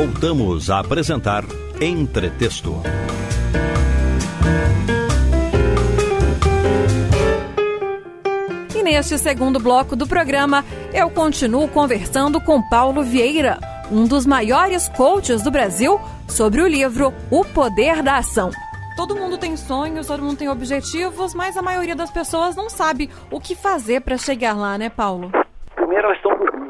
Voltamos a apresentar Entretexto. E neste segundo bloco do programa, eu continuo conversando com Paulo Vieira, um dos maiores coaches do Brasil, sobre o livro O Poder da Ação. Todo mundo tem sonhos, todo mundo tem objetivos, mas a maioria das pessoas não sabe o que fazer para chegar lá, né, Paulo? Primeiro, elas estão dormindo e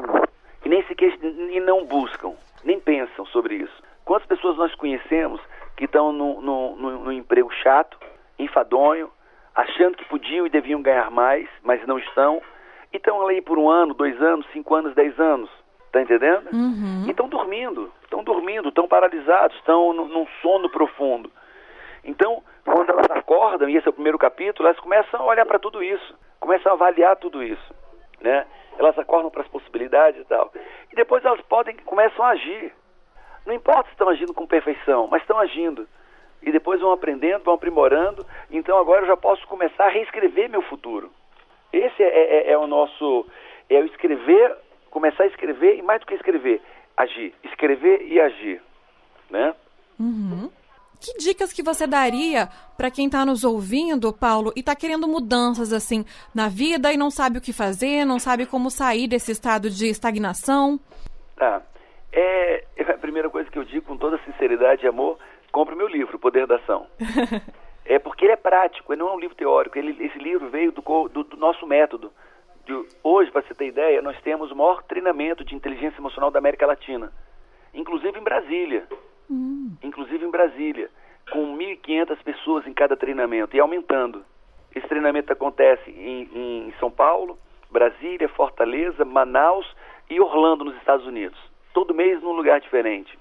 nem sequer e não buscam, nem pensam sobre isso. Quantas pessoas nós conhecemos que estão no emprego chato, enfadonho, achando que podiam e deviam ganhar mais, mas não estão, e estão ali por um ano, dois anos, cinco anos, dez anos. Tá entendendo? Uhum. E estão dormindo, estão dormindo, estão paralisados, estão num sono profundo. Então, quando elas acordam, e esse é o primeiro capítulo, elas começam a olhar para tudo isso, começam a avaliar tudo isso, né? Elas acordam para as possibilidades e tal. E depois elas podem, começam a agir. Não importa se estão agindo com perfeição, mas estão agindo. E depois vão aprendendo, vão aprimorando. Então agora eu já posso começar a reescrever meu futuro. Esse é, é, é o nosso. É o escrever, começar a escrever e mais do que escrever, agir. Escrever e agir. Né? Uhum. Que dicas que você daria para quem está nos ouvindo, Paulo, e está querendo mudanças assim na vida e não sabe o que fazer, não sabe como sair desse estado de estagnação? Tá. É, a primeira coisa que eu digo com toda sinceridade e amor, compre meu livro, Poder da Ação. é porque ele é prático, ele não é um livro teórico. Ele, esse livro veio do, do, do nosso método. De, hoje, para você ter ideia, nós temos o maior treinamento de inteligência emocional da América Latina, inclusive em Brasília. Hum. Inclusive em Brasília, com 1.500 pessoas em cada treinamento e aumentando. Esse treinamento acontece em, em São Paulo, Brasília, Fortaleza, Manaus e Orlando, nos Estados Unidos todo mês num lugar diferente.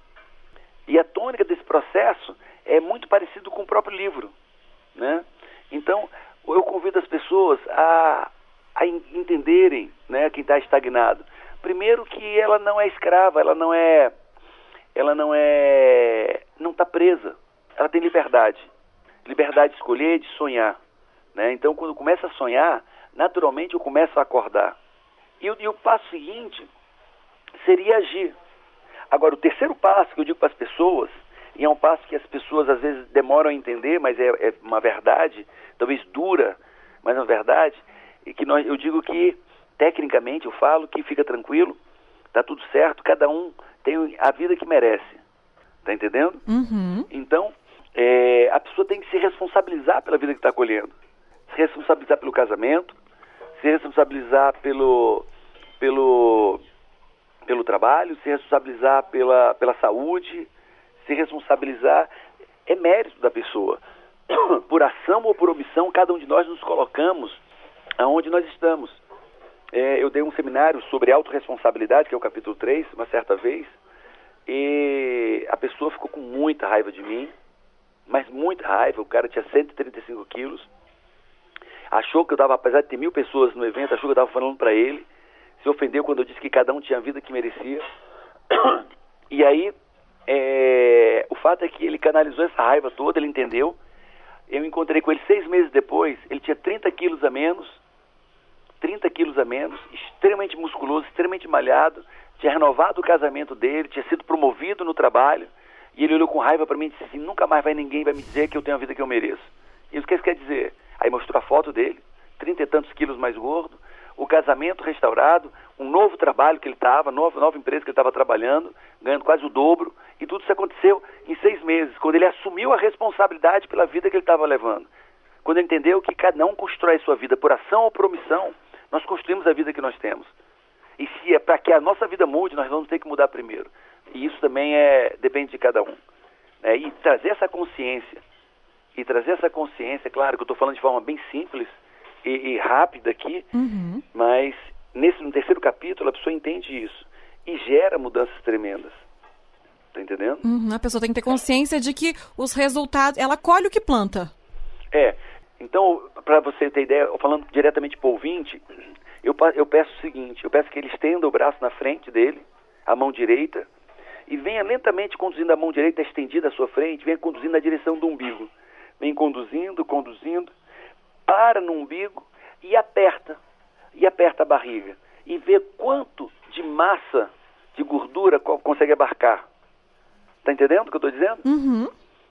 E a tônica desse processo é muito parecido com o próprio livro, né? Então, eu convido as pessoas a, a entenderem, né, quem está estagnado. Primeiro que ela não é escrava, ela não é, ela não é, não está presa. Ela tem liberdade, liberdade de escolher, de sonhar, né? Então, quando começa a sonhar, naturalmente eu começo a acordar. E, e o passo seguinte seria agir. Agora, o terceiro passo que eu digo para as pessoas, e é um passo que as pessoas às vezes demoram a entender, mas é, é uma verdade, talvez dura, mas é uma verdade, e que nós, eu digo que, tecnicamente, eu falo que fica tranquilo, está tudo certo, cada um tem a vida que merece. Está entendendo? Uhum. Então, é, a pessoa tem que se responsabilizar pela vida que está colhendo. Se responsabilizar pelo casamento, se responsabilizar pelo, pelo, pelo trabalho, se responsabilizar pela, pela saúde, se responsabilizar é mérito da pessoa. Por ação ou por omissão, cada um de nós nos colocamos aonde nós estamos. É, eu dei um seminário sobre autorresponsabilidade, que é o capítulo 3, uma certa vez, e a pessoa ficou com muita raiva de mim, mas muita raiva. O cara tinha 135 quilos, achou que eu estava, apesar de ter mil pessoas no evento, achou que eu estava falando para ele se ofendeu quando eu disse que cada um tinha a vida que merecia. E aí, é, o fato é que ele canalizou essa raiva toda, ele entendeu. Eu encontrei com ele seis meses depois, ele tinha 30 quilos a menos, 30 quilos a menos, extremamente musculoso, extremamente malhado, tinha renovado o casamento dele, tinha sido promovido no trabalho, e ele olhou com raiva para mim e disse assim, nunca mais vai ninguém vai me dizer que eu tenho a vida que eu mereço. E o que isso quer dizer? Aí mostrou a foto dele, trinta e tantos quilos mais gordo, o casamento restaurado, um novo trabalho que ele estava, nova, nova empresa que ele estava trabalhando, ganhando quase o dobro, e tudo isso aconteceu em seis meses, quando ele assumiu a responsabilidade pela vida que ele estava levando. Quando ele entendeu que cada um constrói sua vida por ação ou por omissão, nós construímos a vida que nós temos. E se é para que a nossa vida mude, nós vamos ter que mudar primeiro. E isso também é depende de cada um. É, e trazer essa consciência, e trazer essa consciência, claro que eu estou falando de forma bem simples, e, e rápida aqui, uhum. mas nesse no terceiro capítulo a pessoa entende isso e gera mudanças tremendas. Tá entendendo? Uhum. A pessoa tem que ter consciência de que os resultados, ela colhe o que planta. É. Então, para você ter ideia, falando diretamente para o ouvinte, eu, eu peço o seguinte: eu peço que ele estenda o braço na frente dele, a mão direita, e venha lentamente conduzindo a mão direita estendida à sua frente, venha conduzindo na direção do umbigo. Vem conduzindo, conduzindo, para no umbigo e aperta, e aperta a barriga, e vê quanto de massa, de gordura consegue abarcar. Tá entendendo o que eu estou dizendo? Uhum.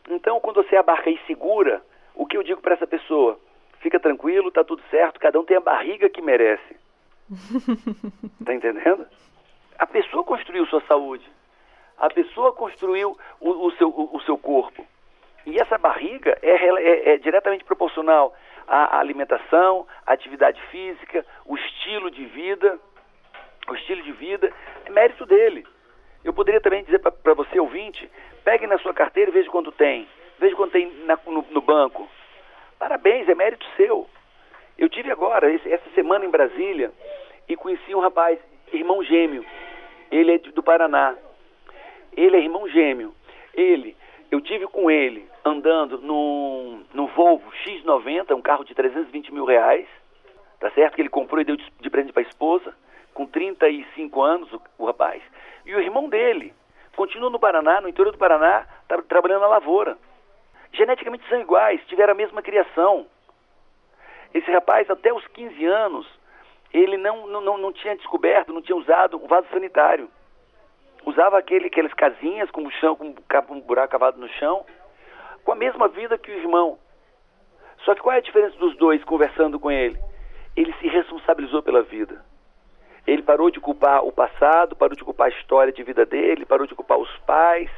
Então, quando você abarca e segura, o que eu digo para essa pessoa? Fica tranquilo, tá tudo certo, cada um tem a barriga que merece. tá entendendo? A pessoa construiu sua saúde. A pessoa construiu o, o seu, o, o, seu corpo. E essa barriga é, é, é diretamente proporcional à alimentação, à atividade física, o estilo de vida. O estilo de vida é mérito dele. Eu poderia também dizer para você, ouvinte, pegue na sua carteira e veja quanto tem. Veja quanto tem na, no, no, banco. Parabéns, é mérito seu. Eu tive agora, esse, essa semana em Brasília, e conheci um rapaz, irmão gêmeo. Ele é do Paraná. Ele é irmão gêmeo. Ele, eu tive com ele andando no Volvo X90, um carro de 320 mil reais, tá certo? Que ele comprou e deu de, de presente para a esposa, com 35 anos, o, o rapaz. E o irmão dele continua no Paraná, no interior do Paraná, tá, trabalhando na lavoura. Geneticamente são iguais, tiveram a mesma criação. Esse rapaz, até os 15 anos, ele não, não, não tinha descoberto, não tinha usado um vaso sanitário. Usava aquele, aquelas casinhas com, o chão, com um buraco cavado no chão, com a mesma vida que o irmão. Só que qual é a diferença dos dois conversando com ele? Ele se responsabilizou pela vida. Ele parou de culpar o passado, parou de culpar a história de vida dele, parou de culpar os pais,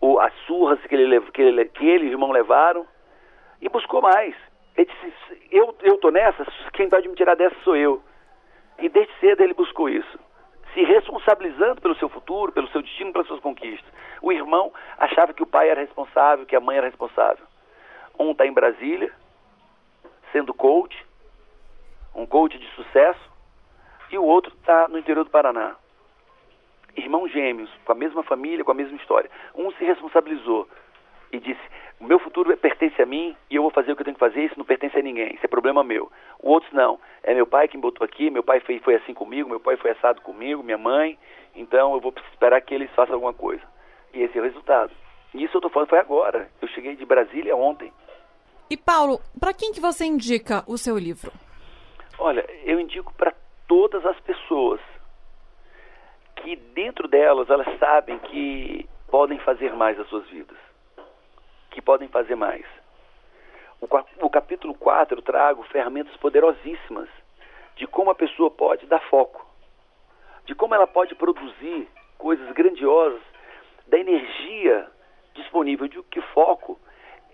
ou as surras que ele, que ele, que ele e o irmão levaram, e buscou mais. Ele disse, eu, eu tô nessa, quem pode me tirar dessa sou eu. E desde cedo ele buscou isso, se responsabilizando pelo seu futuro, pelo seu destino, pelas suas conquistas. O irmão achava que o pai era responsável, que a mãe era responsável. Um está em Brasília, sendo coach, um coach de sucesso, e o outro está no interior do Paraná. Irmãos gêmeos, com a mesma família, com a mesma história. Um se responsabilizou e disse: o meu futuro pertence a mim e eu vou fazer o que eu tenho que fazer, isso não pertence a ninguém, isso é problema meu. O outro não, é meu pai que me botou aqui, meu pai foi, foi assim comigo, meu pai foi assado comigo, minha mãe, então eu vou esperar que eles façam alguma coisa. E esse é o resultado. E isso eu estou falando foi agora. Eu cheguei de Brasília ontem. E Paulo, para quem que você indica o seu livro? Olha, eu indico para todas as pessoas que dentro delas elas sabem que podem fazer mais as suas vidas que podem fazer mais. O, o capítulo 4 eu trago ferramentas poderosíssimas de como a pessoa pode dar foco, de como ela pode produzir coisas grandiosas, da energia disponível, de que foco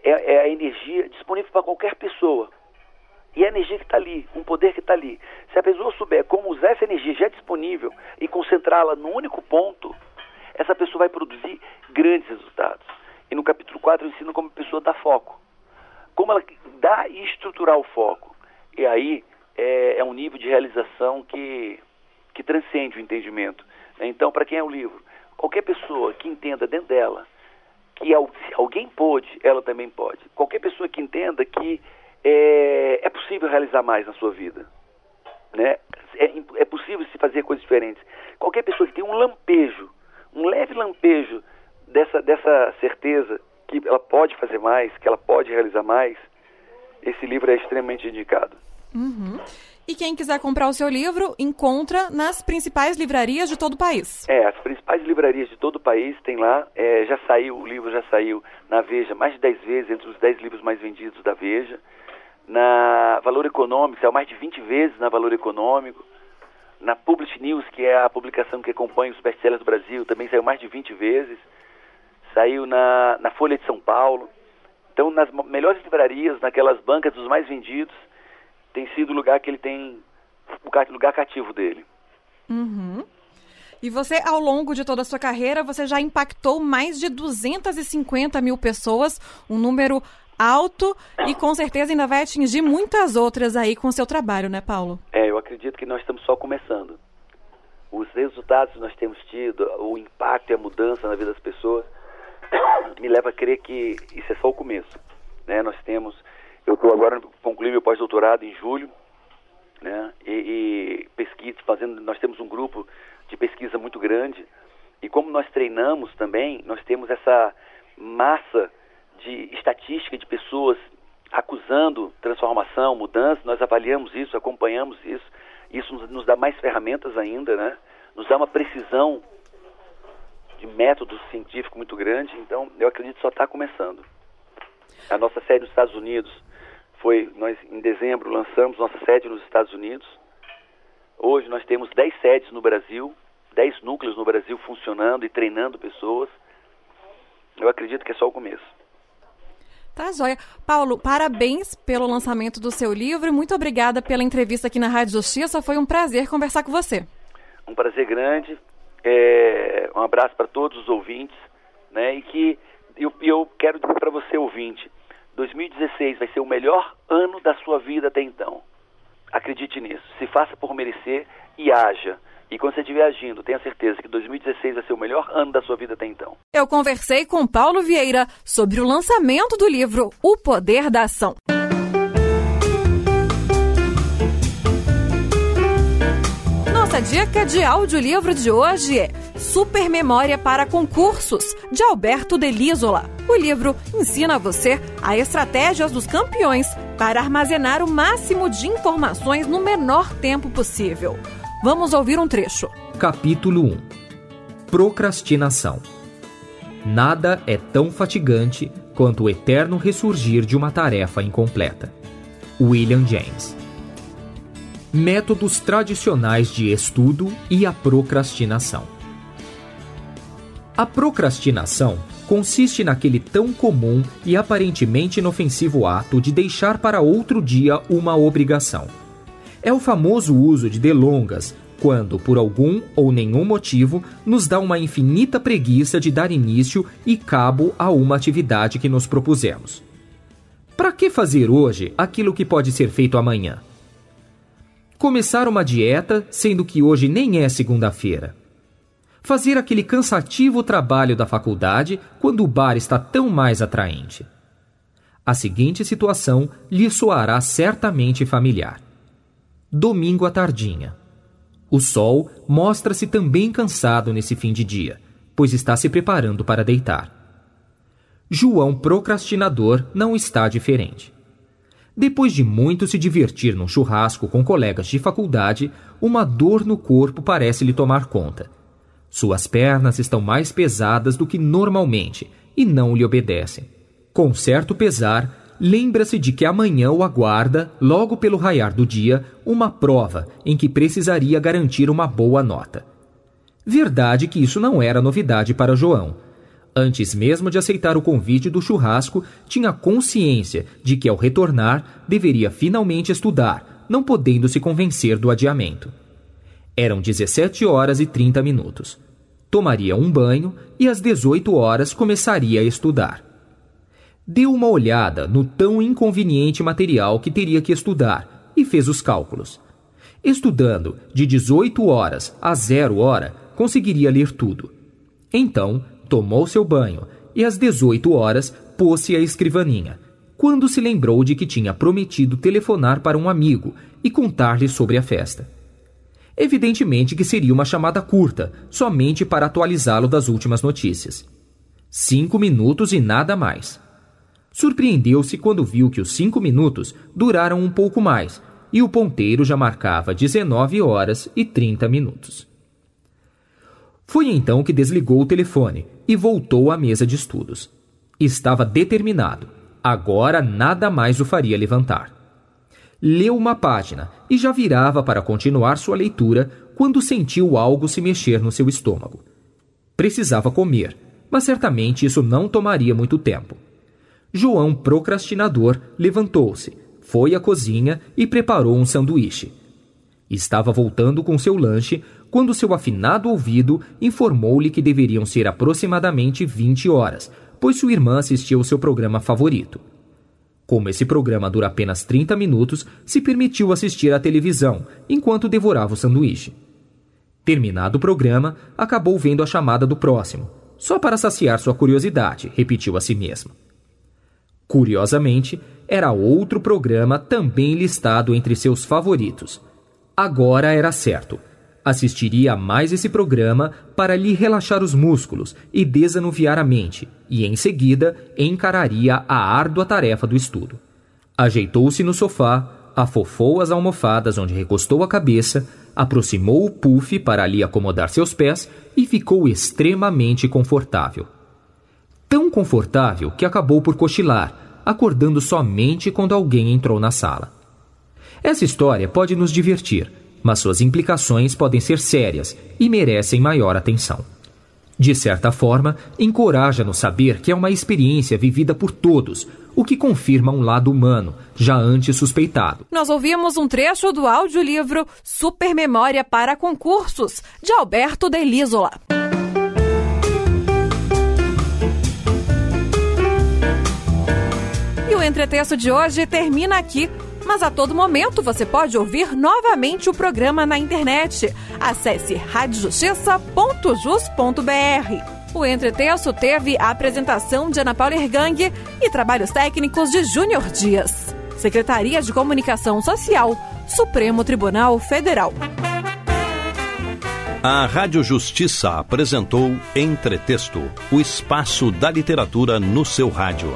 é, é a energia disponível para qualquer pessoa. E a energia que está ali, um poder que está ali. Se a pessoa souber como usar essa energia já disponível e concentrá-la num único ponto, essa pessoa vai produzir grandes resultados. E no capítulo 4 eu ensino como a pessoa dá foco. Como ela dá e estruturar o foco. E aí é, é um nível de realização que, que transcende o entendimento. Então, para quem é o livro? Qualquer pessoa que entenda dentro dela que alguém pode, ela também pode. Qualquer pessoa que entenda que é, é possível realizar mais na sua vida. Né? É, é possível se fazer coisas diferentes. Qualquer pessoa que tem um lampejo, um leve lampejo dessa, dessa certeza que ela pode fazer mais, que ela pode realizar mais, esse livro é extremamente indicado. Uhum. E quem quiser comprar o seu livro, encontra nas principais livrarias de todo o país. É, as principais livrarias de todo o país tem lá. É, já saiu, o livro já saiu na Veja mais de 10 vezes, entre os 10 livros mais vendidos da Veja. Na Valor Econômico, saiu mais de 20 vezes na Valor Econômico. Na Publish News, que é a publicação que acompanha os best-sellers do Brasil, também saiu mais de 20 vezes saiu na, na Folha de São Paulo. Então, nas melhores livrarias, naquelas bancas dos mais vendidos, tem sido o lugar que ele tem, o lugar cativo dele. Uhum. E você, ao longo de toda a sua carreira, você já impactou mais de 250 mil pessoas, um número alto e com certeza ainda vai atingir muitas outras aí com o seu trabalho, né, Paulo? É, eu acredito que nós estamos só começando. Os resultados que nós temos tido, o impacto e a mudança na vida das pessoas, me leva a crer que isso é só o começo. Né? Nós temos, eu estou agora concluindo meu pós-doutorado em julho, né? E, e pesquisa, fazendo, nós temos um grupo de pesquisa muito grande e como nós treinamos também, nós temos essa massa de estatística de pessoas acusando transformação, mudança, nós avaliamos isso, acompanhamos isso, isso nos, nos dá mais ferramentas ainda, né? Nos dá uma precisão de método científico muito grande, então eu acredito que só está começando. A nossa sede nos Estados Unidos foi, nós em dezembro lançamos nossa sede nos Estados Unidos. Hoje nós temos 10 sedes no Brasil, 10 núcleos no Brasil funcionando e treinando pessoas. Eu acredito que é só o começo. Tá joia. Paulo, parabéns pelo lançamento do seu livro muito obrigada pela entrevista aqui na Rádio Justiça. Foi um prazer conversar com você. Um prazer grande. É, um abraço para todos os ouvintes. Né, e que eu, eu quero dizer para você, ouvinte, 2016 vai ser o melhor ano da sua vida até então. Acredite nisso. Se faça por merecer e haja. E quando você estiver agindo, tenha certeza que 2016 vai ser o melhor ano da sua vida até então. Eu conversei com Paulo Vieira sobre o lançamento do livro O Poder da Ação. Nossa dica de audiolivro de hoje é Super Memória para Concursos, de Alberto Delisola. O livro ensina você as estratégias dos campeões para armazenar o máximo de informações no menor tempo possível. Vamos ouvir um trecho. Capítulo 1 Procrastinação Nada é tão fatigante quanto o eterno ressurgir de uma tarefa incompleta. William James Métodos tradicionais de estudo e a procrastinação. A procrastinação consiste naquele tão comum e aparentemente inofensivo ato de deixar para outro dia uma obrigação é o famoso uso de delongas, quando, por algum ou nenhum motivo, nos dá uma infinita preguiça de dar início e cabo a uma atividade que nos propusemos. Para que fazer hoje aquilo que pode ser feito amanhã? Começar uma dieta, sendo que hoje nem é segunda-feira. Fazer aquele cansativo trabalho da faculdade quando o bar está tão mais atraente. A seguinte situação lhe soará certamente familiar domingo à tardinha. O sol mostra-se também cansado nesse fim de dia, pois está se preparando para deitar. João procrastinador não está diferente. Depois de muito se divertir num churrasco com colegas de faculdade, uma dor no corpo parece lhe tomar conta. Suas pernas estão mais pesadas do que normalmente e não lhe obedecem. Com certo pesar, lembra-se de que amanhã o aguarda, logo pelo raiar do dia, uma prova em que precisaria garantir uma boa nota. Verdade que isso não era novidade para João. Antes mesmo de aceitar o convite do churrasco, tinha consciência de que ao retornar deveria finalmente estudar, não podendo se convencer do adiamento. Eram 17 horas e 30 minutos. Tomaria um banho e às 18 horas começaria a estudar. Deu uma olhada no tão inconveniente material que teria que estudar e fez os cálculos. Estudando de 18 horas a 0 hora, conseguiria ler tudo. Então, tomou seu banho e às 18 horas pôs-se à escrivaninha, quando se lembrou de que tinha prometido telefonar para um amigo e contar-lhe sobre a festa. Evidentemente que seria uma chamada curta, somente para atualizá-lo das últimas notícias. Cinco minutos e nada mais. Surpreendeu-se quando viu que os cinco minutos duraram um pouco mais e o ponteiro já marcava 19 horas e 30 minutos. Foi então que desligou o telefone e voltou à mesa de estudos. Estava determinado. Agora nada mais o faria levantar. Leu uma página e já virava para continuar sua leitura quando sentiu algo se mexer no seu estômago. Precisava comer, mas certamente isso não tomaria muito tempo. João, procrastinador, levantou-se, foi à cozinha e preparou um sanduíche. Estava voltando com seu lanche quando seu afinado ouvido informou-lhe que deveriam ser aproximadamente 20 horas, pois sua irmã assistia ao seu programa favorito. Como esse programa dura apenas 30 minutos, se permitiu assistir à televisão enquanto devorava o sanduíche. Terminado o programa, acabou vendo a chamada do próximo, só para saciar sua curiosidade, repetiu a si mesmo. Curiosamente, era outro programa também listado entre seus favoritos. Agora era certo. Assistiria a mais esse programa para lhe relaxar os músculos e desanuviar a mente, e em seguida encararia a árdua tarefa do estudo. Ajeitou-se no sofá, afofou as almofadas onde recostou a cabeça, aproximou o puff para ali acomodar seus pés e ficou extremamente confortável. Tão confortável que acabou por cochilar, acordando somente quando alguém entrou na sala. Essa história pode nos divertir, mas suas implicações podem ser sérias e merecem maior atenção. De certa forma, encoraja-nos saber que é uma experiência vivida por todos, o que confirma um lado humano, já antes suspeitado. Nós ouvimos um trecho do audiolivro Super Memória para Concursos, de Alberto Delisola. Entretexto de hoje termina aqui. Mas a todo momento você pode ouvir novamente o programa na internet. Acesse radiojustiça.jus.br. O Entretexto teve a apresentação de Ana Paula Ergang e trabalhos técnicos de Júnior Dias. Secretaria de Comunicação Social, Supremo Tribunal Federal. A Rádio Justiça apresentou Entretexto, o espaço da literatura no seu rádio.